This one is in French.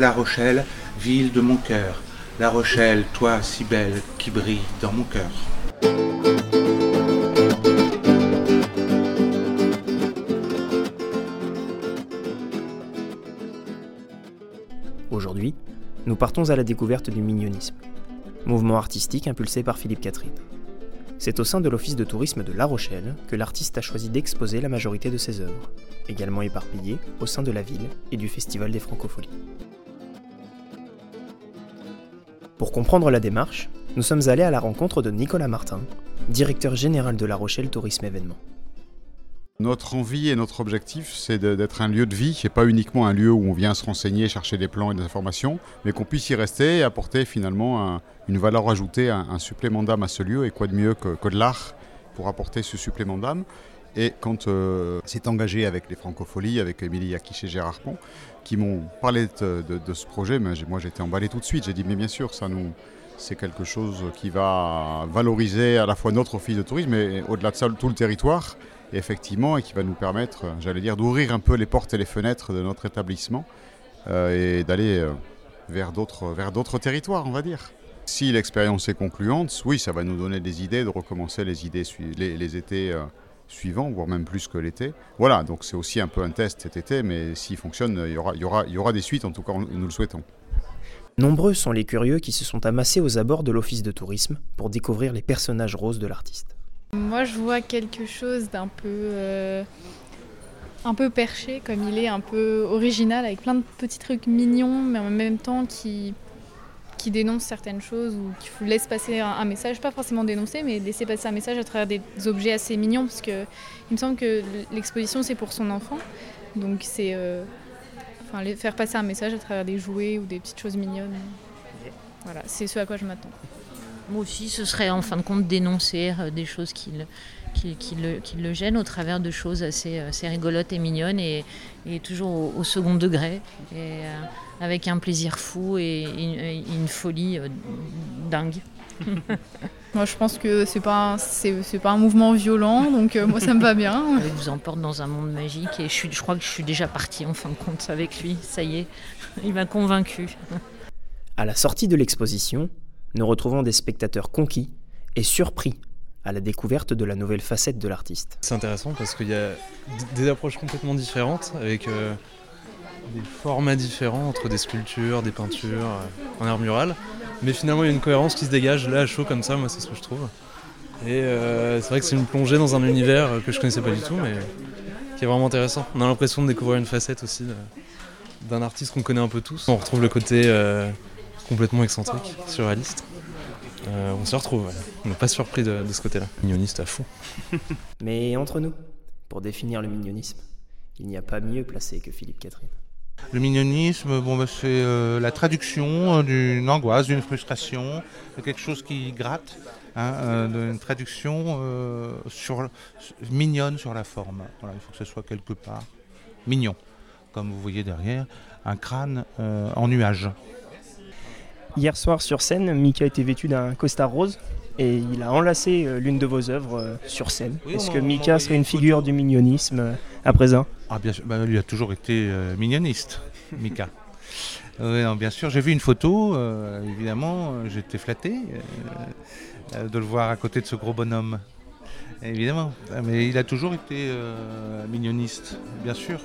La Rochelle, ville de mon cœur. La Rochelle, toi si belle qui brille dans mon cœur. Aujourd'hui, nous partons à la découverte du mignonisme, mouvement artistique impulsé par Philippe Catherine. C'est au sein de l'Office de tourisme de La Rochelle que l'artiste a choisi d'exposer la majorité de ses œuvres, également éparpillées au sein de la ville et du Festival des Francopholies. Pour comprendre la démarche, nous sommes allés à la rencontre de Nicolas Martin, directeur général de La Rochelle Tourisme Événement. Notre envie et notre objectif, c'est d'être un lieu de vie et pas uniquement un lieu où on vient se renseigner, chercher des plans et des informations, mais qu'on puisse y rester et apporter finalement une valeur ajoutée, un, supplément d'âme à ce lieu. Et quoi de mieux que, de l'art pour apporter ce supplément d'âme et quand euh, c'est engagé avec les francopholies, avec Émilie Yakish et Gérard Pont, qui m'ont parlé de, ce projet, mais moi j'étais emballé tout de suite. J'ai dit, mais bien sûr, ça nous, c'est quelque chose qui va valoriser à la fois notre office de tourisme, mais au-delà de ça, tout le territoire effectivement, et qui va nous permettre, j'allais dire, d'ouvrir un peu les portes et les fenêtres de notre établissement euh, et d'aller euh, vers d'autres territoires, on va dire. Si l'expérience est concluante, oui, ça va nous donner des idées de recommencer les, idées, les, étés euh, suivants, voire même plus que l'été. Voilà, donc c'est aussi un peu un test cet été, mais s'il fonctionne, il y aura, y, aura, y aura des suites, en tout cas, nous le souhaitons. Nombreux sont les curieux qui se sont amassés aux abords de l'office de tourisme pour découvrir les personnages roses de l'artiste. Moi, je vois quelque chose d'un peu, euh, un peu perché, comme il est, un peu original, avec plein de petits trucs mignons, mais en même temps qui, qui dénoncent certaines choses ou qui laissent passer un, message, pas forcément dénoncer, mais laisser passer un message à travers des objets assez mignons, parce que il me semble que l'exposition c'est pour son enfant, donc c'est euh, enfin, faire passer un message à travers des jouets ou des petites choses mignonnes. Voilà, c'est ce à quoi je m'attends. Moi aussi, ce serait en fin de compte dénoncer euh, des choses qui le, qui, le, gênent au travers de choses assez, assez rigolotes et mignonnes et, toujours au, second degré, et, euh, avec un plaisir fou et une, folie euh, dingue. moi, je pense que c'est pas c'est, pas un mouvement violent, donc moi ça me va bien. Il vous emporte dans un monde magique et je, suis, je crois que je suis déjà partie en fin de compte avec lui. Ça y est, il m'a convaincu. À la sortie de l'exposition, nous retrouvons des spectateurs conquis et surpris à la découverte de la nouvelle facette de l'artiste. C'est intéressant parce qu'il y a des approches complètement différentes avec euh, des formats différents entre des sculptures, des peintures, euh, en art mural. Mais finalement, il y a une cohérence qui se dégage là à chaud comme ça, moi c'est ce que je trouve. Et euh, c'est vrai que c'est une plongée dans un univers que je connaissais pas du tout, mais qui est vraiment intéressant. On a l'impression de découvrir une facette aussi d'un artiste qu'on connaît un peu tous. On retrouve le côté complètement excentrique, surréaliste. Euh, on se retrouve, on n'est pas surpris de, ce côté-là. Mignoniste à fond. Mais entre nous, pour définir le mignonisme, il n'y a pas mieux placé que Philippe Catherine. Le mignonisme, bon, bah, c'est euh, la traduction euh, d'une angoisse, d'une frustration, de quelque chose qui gratte, hein, une traduction sur, mignonne sur la forme. Voilà, il faut que ce soit quelque part mignon, comme vous voyez derrière, un crâne en nuage. Hier soir sur scène, Mika était vêtu d'un costard rose et il a enlacé euh, l'une de vos œuvres euh, sur scène. Est-ce que Mika serait une figure du mignonisme euh, à présent? Ah bien sûr, bah, lui a toujours été mignoniste, Mika. bien sûr, j'ai vu une photo, évidemment, j'étais flatté de le voir à côté de ce gros bonhomme. Évidemment, mais il a toujours été mignoniste, bien sûr.